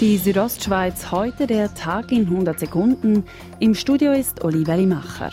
Die Südostschweiz heute der Tag in 100 Sekunden. Im Studio ist Oliver Limacher.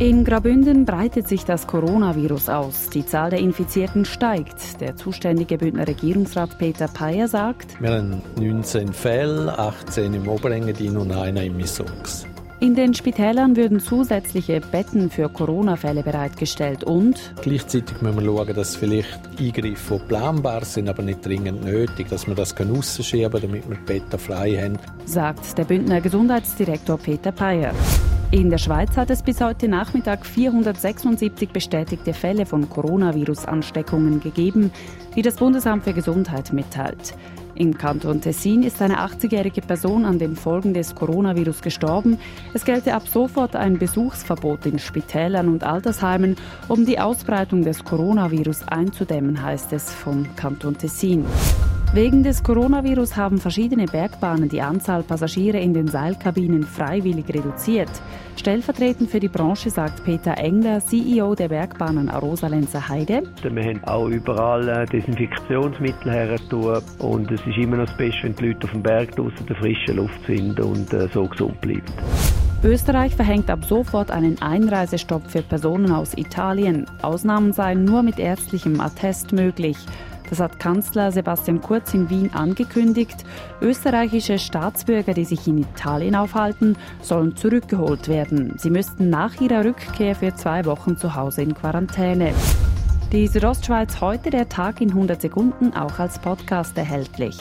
In Grabünden breitet sich das Coronavirus aus. Die Zahl der Infizierten steigt. Der zuständige Bündner Regierungsrat Peter Peyer sagt, wir haben 19 Fälle, 18 im Oberengadin und einer im Missungs. In den Spitälern würden zusätzliche Betten für Corona-Fälle bereitgestellt und gleichzeitig müssen wir schauen, dass vielleicht Eingriffe, die planbar sind, aber nicht dringend nötig, dass wir das rausschieben können, damit wir die Betten frei haben. Sagt der Bündner Gesundheitsdirektor Peter Peyer. In der Schweiz hat es bis heute Nachmittag 476 bestätigte Fälle von Coronavirus-Ansteckungen gegeben, wie das Bundesamt für Gesundheit mitteilt. Im Kanton Tessin ist eine 80-jährige Person an den Folgen des Coronavirus gestorben. Es gelte ab sofort ein Besuchsverbot in Spitälern und Altersheimen, um die Ausbreitung des Coronavirus einzudämmen, heißt es vom Kanton Tessin. Wegen des Coronavirus haben verschiedene Bergbahnen die Anzahl Passagiere in den Seilkabinen freiwillig reduziert. Stellvertretend für die Branche sagt Peter Engler, CEO der Bergbahnen Arosa-Lenzer Heide. Wir haben auch überall äh, Desinfektionsmittel hergetan und es ist immer noch das Beste, wenn die Leute auf dem Berg draußen der frischen Luft sind und äh, so gesund bleiben. Österreich verhängt ab sofort einen Einreisestopp für Personen aus Italien. Ausnahmen seien nur mit ärztlichem Attest möglich. Das hat Kanzler Sebastian Kurz in Wien angekündigt. Österreichische Staatsbürger, die sich in Italien aufhalten, sollen zurückgeholt werden. Sie müssten nach ihrer Rückkehr für zwei Wochen zu Hause in Quarantäne. Die Südostschweiz heute der Tag in 100 Sekunden auch als Podcast erhältlich.